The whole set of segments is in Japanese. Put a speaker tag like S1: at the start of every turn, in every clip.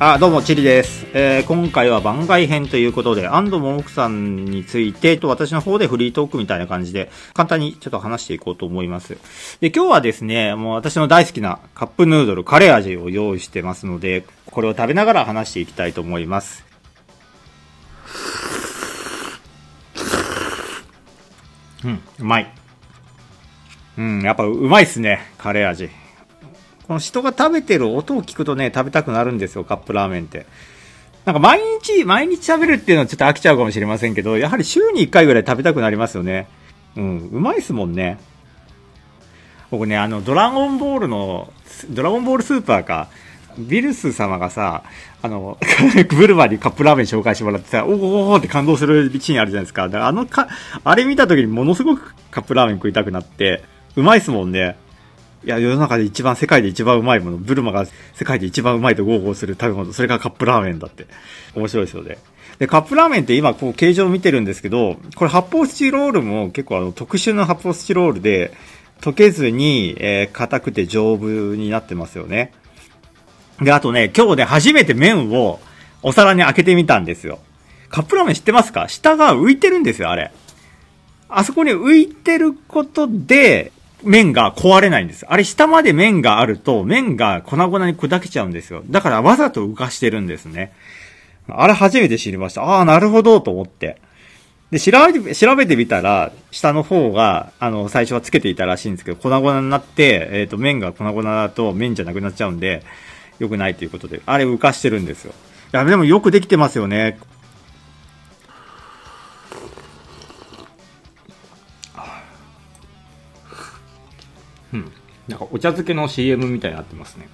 S1: あ、どうも、チリです。えー今回は番外編ということで、安藤桃子さんについてと私の方でフリートークみたいな感じで、簡単にちょっと話していこうと思います。で、今日はですね、もう私の大好きなカップヌードル、カレー味を用意してますので、これを食べながら話していきたいと思います。うん、うまい。うん、やっぱうまいっすね、カレー味。この人が食べてる音を聞くとね、食べたくなるんですよ、カップラーメンって。なんか毎日、毎日食べるっていうのはちょっと飽きちゃうかもしれませんけど、やはり週に1回ぐらい食べたくなりますよね。うん、うまいっすもんね。僕ね、あの、ドラゴンボールの、ドラゴンボールスーパーか、ビルス様がさ、あの、ブルマにカップラーメン紹介してもらってさ、おーおーって感動するシーンあるじゃないですか。だからあのか、あれ見た時にものすごくカップラーメン食いたくなって、うまいっすもんね。いや、世の中で一番、世界で一番うまいもの、ブルマが世界で一番うまいと豪語する食べ物、それがカップラーメンだって。面白いですよね。で、カップラーメンって今、こう、形状見てるんですけど、これ発泡スチロールも結構あの、特殊な発泡スチロールで、溶けずに、えー硬くて丈夫になってますよね。で、あとね、今日ね、初めて麺をお皿に開けてみたんですよ。カップラーメン知ってますか？下が浮いてるんですよ、あれ。あそこに浮いてることで、麺が壊れないんです。あれ下まで麺があると、麺が粉々に砕けちゃうんですよ。だからわざと浮かしてるんですね。あれ初めて知りました。ああ、なるほど、と思って。で、調べて、調べてみたら、下の方が、あの、最初はつけていたらしいんですけど、粉々になって、えっ、と、麺が粉々だと麺じゃなくなっちゃうんで、良くないということで、あれ浮かしてるんですよ。いや、でもよくできてますよね。なんかお茶漬けの CM みたいになってますね。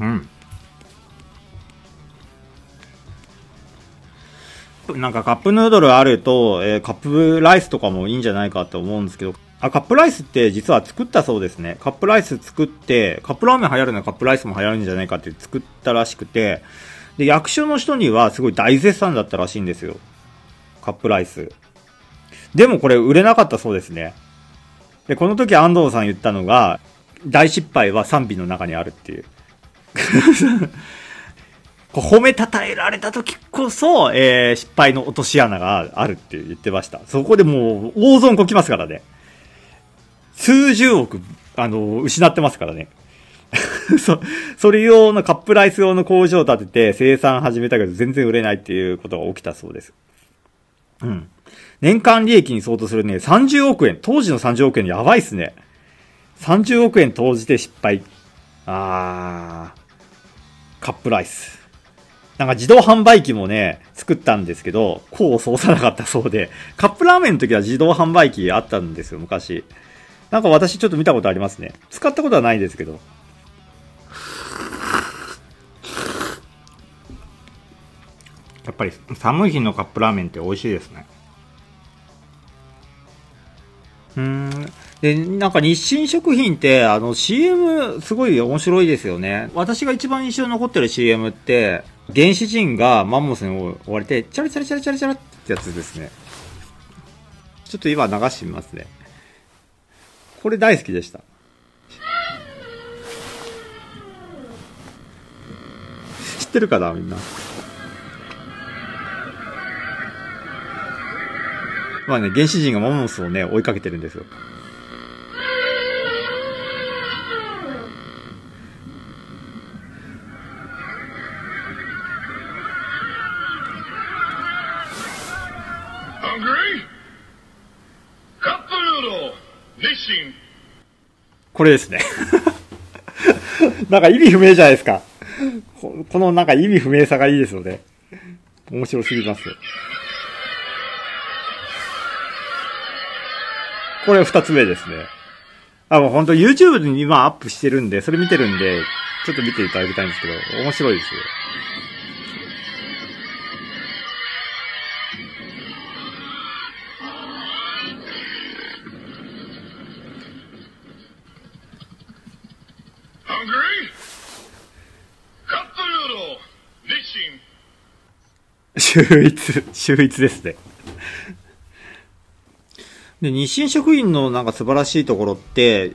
S1: うん。なんかカップヌードルあると、えーカップライスとかもいいんじゃないかと思うんですけど、あ、カップライスって実は作ったそうですね。カップライス作って、カップラーメン流行るのはカップライスも流行るんじゃないかって作ったらしくて、で、役所の人にはすごい大絶賛だったらしいんですよ。カップライス。でもこれ売れなかったそうですね。で、この時安藤さん言ったのが、大失敗は賛美の中にあるっていう。こう褒めたたえられた時こそ、えー失敗の落とし穴があるって言ってました。そこでもう大損こきますからね。数十億、あの、失ってますからね。そ、それ用のカップライス用の工場を建てて生産始めたけど全然売れないっていうことが起きたそうです。うん。年間利益に相当するね、30億円。当時の30億円やばいっすね。30億円投じて失敗。あー。カップライス。なんか自動販売機もね、作ったんですけど、功を奏さなかったそうで、カップラーメンの時は自動販売機あったんですよ、昔。なんか私ちょっと見たことありますね。使ったことはないですけど。やっぱり寒い日のカップラーメンって美味しいですね。うん。で、なんか日清食品って、あの CM すごい面白いですよね。私が一番印象に残ってる CM って、原始人がマンモスに追われて、チャラチャラチャラチャラチャラってやつですね。ちょっと今流してみますね。これ大好きでした。知ってるかなみんな。まあね、原始人がマンモスをね、追いかけてるんですよ。これですね。なんか意味不明じゃないですか。このなんか意味不明さがいいですよね。面白すぎますこれ二つ目ですね。あ、もう本当 YouTube に今アップしてるんで、それ見てるんで、ちょっと見ていただきたいんですけど、面白いですよ。秀逸、秀逸ですね。で、日清食品のなんか素晴らしいところって、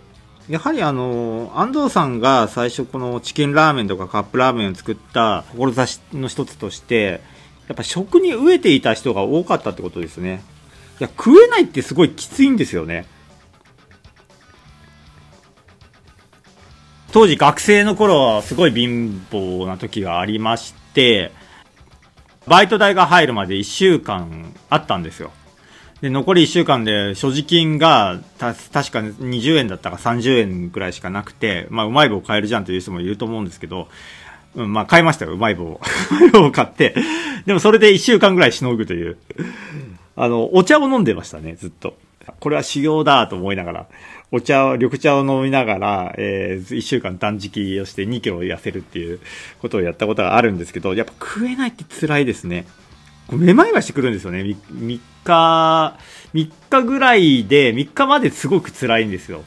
S1: やはりあの、安藤さんが最初このチキンラーメンとかカップラーメンを作った志の一つとして、やっぱ食に飢えていた人が多かったってことですね。いや、食えないってすごいきついんですよね。当時学生の頃はすごい貧乏な時がありまして、バイト代が入るまで1週間あったんですよ。で、残り1週間で所持金がた確か20円だったか30円ぐらいしかなくて、まあうまい棒買えるじゃんという人もいると思うんですけど、うん、まあ買いましたよ、うまい棒を。うまい棒を買って。でもそれで1週間ぐらいしのぐという。あの、お茶を飲んでましたね、ずっと。これは修行だと思いながら、お茶を、緑茶を飲みながら、えー、1週間断食をして2キロ痩せるっていうことをやったことがあるんですけど、やっぱ食えないって辛いですね。めまいがしてくるんですよね。3, 日、3日ぐらいで、3日まですごく辛いんですよ。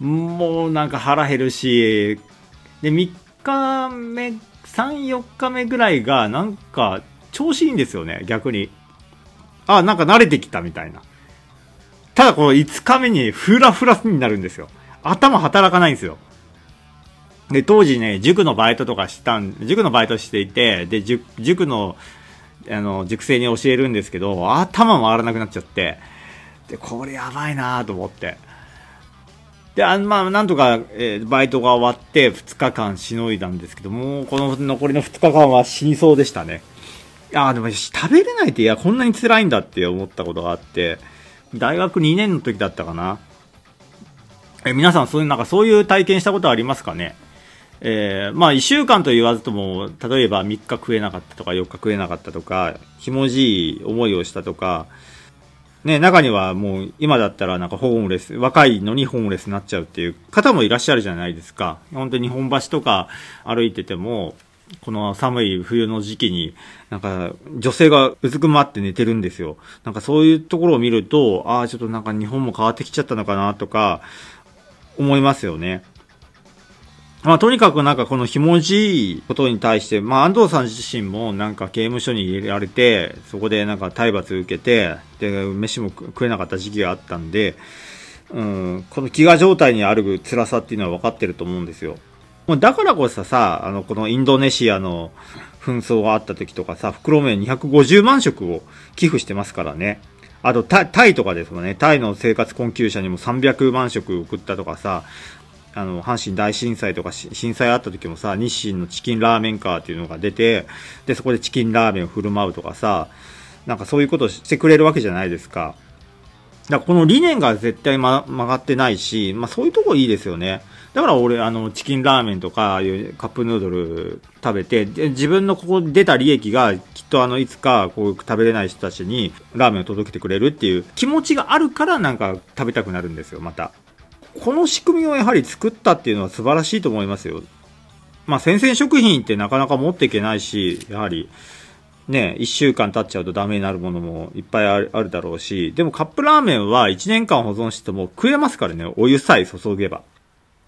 S1: もうなんか腹減るし、で、3日目、3、4日目ぐらいがなんか調子いいんですよね、逆に。あ、なんか慣れてきたみたいな。ただこの5日目にフラフラになるんですよ。頭働かないんですよ。で、当時ね、塾のバイトとかしたん、塾のバイトしていて、で、塾の、あの、塾生に教えるんですけど、頭回らなくなっちゃって、で、これやばいなと思って。で、あまあ、なんとか、えーバイトが終わって2日間しのいだんですけども、この残りの2日間は死にそうでしたね。ああ、でも食べれないって、いや、こんなに辛いんだって思ったことがあって、大学2年の時だったかな。え、皆さん、そういう、なんかそういう体験したことありますかね？えーまあ1週間と言わずとも、例えば3日食えなかったとか4日食えなかったとか、ひもじい思いをしたとか、ね、中にはもう今だったらなんかホームレス、若いのにホームレスになっちゃうっていう方もいらっしゃるじゃないですか。本当に日本橋とか歩いてても、この寒い冬の時期に、なんか女性がうずくまって寝てるんですよ。なんかそういうところを見ると、ああ、ちょっとなんか日本も変わってきちゃったのかなとか、思いますよね。まあ、とにかくなんかこのひもじいことに対して、まあ、安藤さん自身もなんか刑務所に入れられて、そこでなんか体罰受けて、で、飯も食えなかった時期があったんで、うん、この飢餓状態にある辛さっていうのは分かってると思うんですよ。もうだからこそさ、あの、このインドネシアの紛争があった時とかさ、袋麺250万食を寄付してますからね。あとタイ、タイとかですもんね。タイの生活困窮者にも300万食送ったとかさ、あの、阪神大震災とか震災あった時もさ、日清のチキンラーメンカーっていうのが出て、で、そこでチキンラーメンを振る舞うとかさ、なんかそういうことをしてくれるわけじゃないですか。だからこの理念が絶対、ま、曲がってないし、まあそういうとこいいですよね。だから俺、あの、チキンラーメンとか、ああいうカップヌードル食べて、で自分のここ出た利益が、きっとあの、いつか、こう、食べれない人たちに、ラーメンを届けてくれるっていう気持ちがあるから、なんか、食べたくなるんですよ、また。この仕組みをやはり作ったっていうのは素晴らしいと思いますよ。まあ、先々食品ってなかなか持っていけないし、やはり、ね、1週間経っちゃうとダメになるものもいっぱいあるだろうし、でもカップラーメンは1年間保存しても食えますからね、お湯さえ注げば。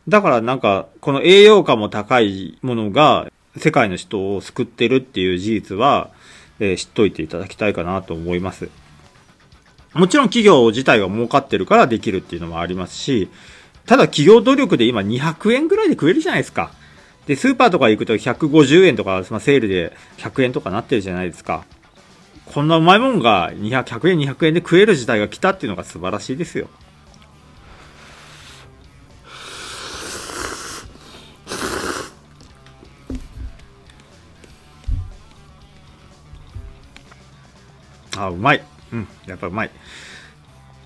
S1: だからなんか、この栄養価も高いものが世界の人を救ってるっていう事実は、えー知っといていただきたいかなと思います。もちろん企業自体が儲かってるからできるっていうのもありますし、ただ企業努力で今200円ぐらいで食えるじゃないですか。で、スーパーとか行くと150円とか、まあ、セールで100円とかなってるじゃないですか。こんなうまいもんが200 100円200円で食える時代が来たっていうのが素晴らしいですよ。あ、うまい。うん、やっぱうまい。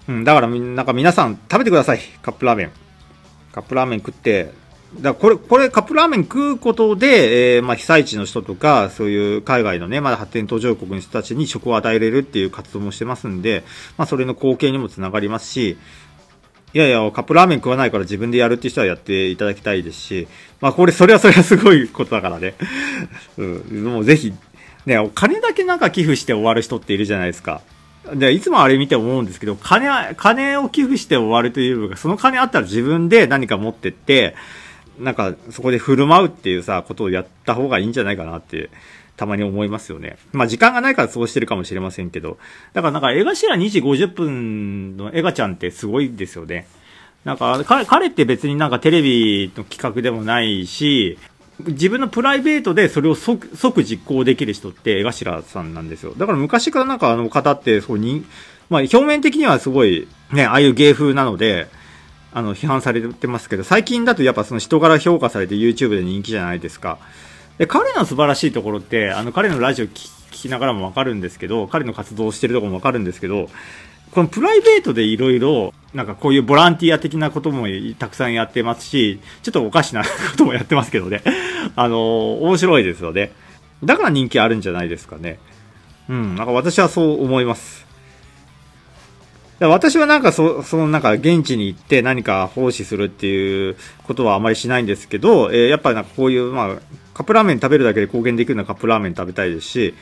S1: うん、だからみなんか皆さん食べてください。カップラーメン。カップラーメン食って、だこれ、これカップラーメン食うことで、えーまあ被災地の人とか、そういう海外のね、まだ発展途上国の人たちに食を与えれるっていう活動もしてますんで、まあそれの貢献にもつながりますし、いやいや、カップラーメン食わないから自分でやるっていう人はやっていただきたいですし、まあこれ、それはそれはすごいことだからね。うん、もうぜひ、ね、お金だけなんか寄付して終わる人っているじゃないですか。で、いつもあれ見て思うんですけど、金、金を寄付して終わるというか、その金あったら自分で何か持ってって、なんかそこで振る舞うっていうさ、ことをやった方がいいんじゃないかなって、たまに思いますよね。まあ時間がないからそうしてるかもしれませんけど、だからなんか江頭2時50分の江頭ちゃんってすごいですよね。なんか彼って別になんかテレビの企画でもないし、自分のプライベートでそれを即即実行できる人って江頭さんなんですよ。だから昔からなんかあの方ってそうに、まあ表面的にはすごいね、ああいう芸風なので、あの批判されてますけど、最近だとやっぱその人柄評価されて YouTube で人気じゃないですか。で、彼の素晴らしいところって、あの彼のラジオ聞きながらもわかるんですけど、彼の活動してるとこもわかるんですけど、このプライベートでいろいろ、なんかこういうボランティア的なこともたくさんやってますし、ちょっとおかしなこともやってますけどね。あの、面白いですよね。だから人気あるんじゃないですかね。うん、なんか私はそう思います。私はなんかそ、そのなんか現地に行って何か奉仕するっていうことはあまりしないんですけど、えー、やっぱりなんかこういう、まあ、カップラーメン食べるだけで貢献できるようなカップラーメン食べたいですし、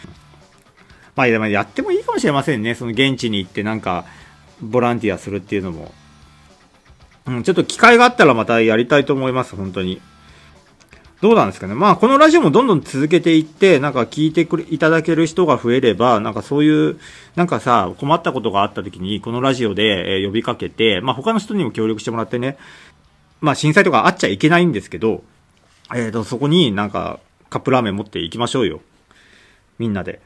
S1: まあ、やってもいいかもしれませんね。その現地に行ってなんか、ボランティアするっていうのも。うん、ちょっと機会があったらまたやりたいと思います、本当に。どうなんですかね。まあ、このラジオもどんどん続けていって、なんか聞いてくれ、いただける人が増えれば、なんかそういう、なんかさ、困ったことがあった時に、このラジオで、え呼びかけて、まあ他の人にも協力してもらってね、まあ震災とかあっちゃいけないんですけど、えっ、ー、と、そこになんかカップラーメン持って行きましょうよ。みんなで。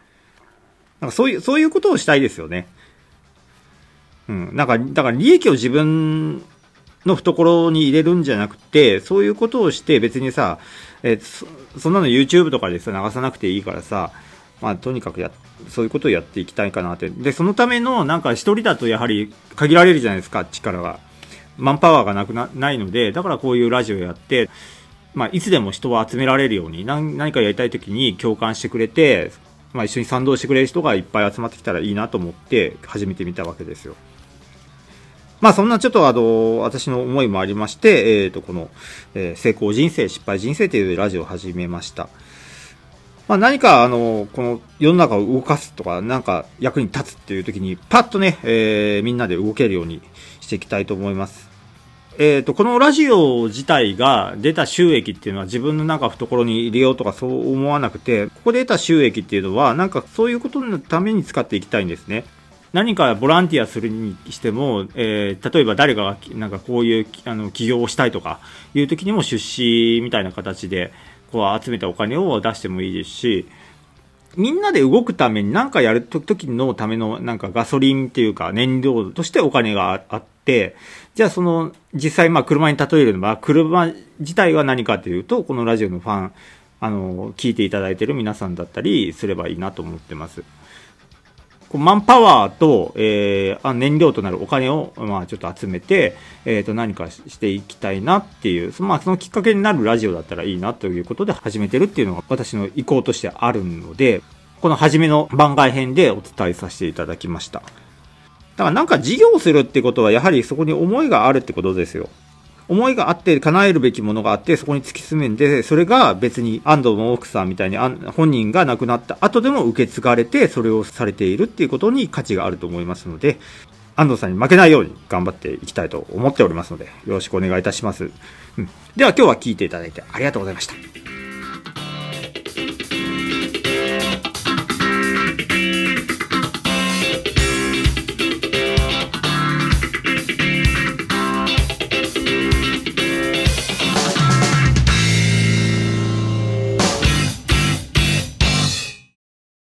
S1: なんかそういう、そういうことをしたいですよね。うん。なんか、だから利益を自分の懐に入れるんじゃなくて、そういうことをして別にさ、え、そそんなの YouTube とかでさ、流さなくていいからさ、まあとにかくや、そういうことをやっていきたいかなって。で、そのためのなんか一人だとやはり限られるじゃないですか、力が。マンパワーがなくな、ないので、だからこういうラジオやって、まあいつでも人を集められるように、何何かやりたい時に共感してくれて、まあ、一緒に賛同してくれる人がいっぱい集まってきたらいいなと思って始めてみたわけですよ。まあそんなちょっとあの、私の思いもありまして、えっ、ー、と、この、えー、成功人生、失敗人生というラジオを始めました。まあ何かあの、この世の中を動かすとか、なんか役に立つっていう時に、パッとね、えー、みんなで動けるようにしていきたいと思います。え、ー、と、このラジオ自体が出た収益っていうのは自分のなんか懐に入れようとかそう思わなくて、ここで得た収益っていうのは、なんかそういうことのために使っていきたいんですね。何かボランティアするにしても、えー、例えば誰かがなんかこういうあの起業をしたいとかいう時にも出資みたいな形でこう集めたお金を出してもいいですし、みんなで動くために何かやるときのためのなんかガソリンっていうか燃料としてお金があって、じゃあその実際まあ車に例えるのは車自体は何かというとこのラジオのファン、あの、聞いていただいてる皆さんだったりすればいいなと思ってます。こうマンパワーと、えー、燃料となるお金を、まあ、ちょっと集めて、えっ、ー、と、何かしていきたいなっていう、まあ、そのきっかけになるラジオだったらいいなということで始めてるっていうのが私の意向としてあるので、この初めの番外編でお伝えさせていただきました。だからなんか事業するってことは、やはりそこに思いがあるってことですよ。思いがあって叶えるべきものがあってそこに突き進めんでそれが別に安藤の奥さんみたいに本人が亡くなった後でも受け継がれてそれをされているっていうことに価値があると思いますので安藤さんに負けないように頑張っていきたいと思っておりますのでよろしくお願いいたします、うん、では今日は聞いていただいてありがとうございました。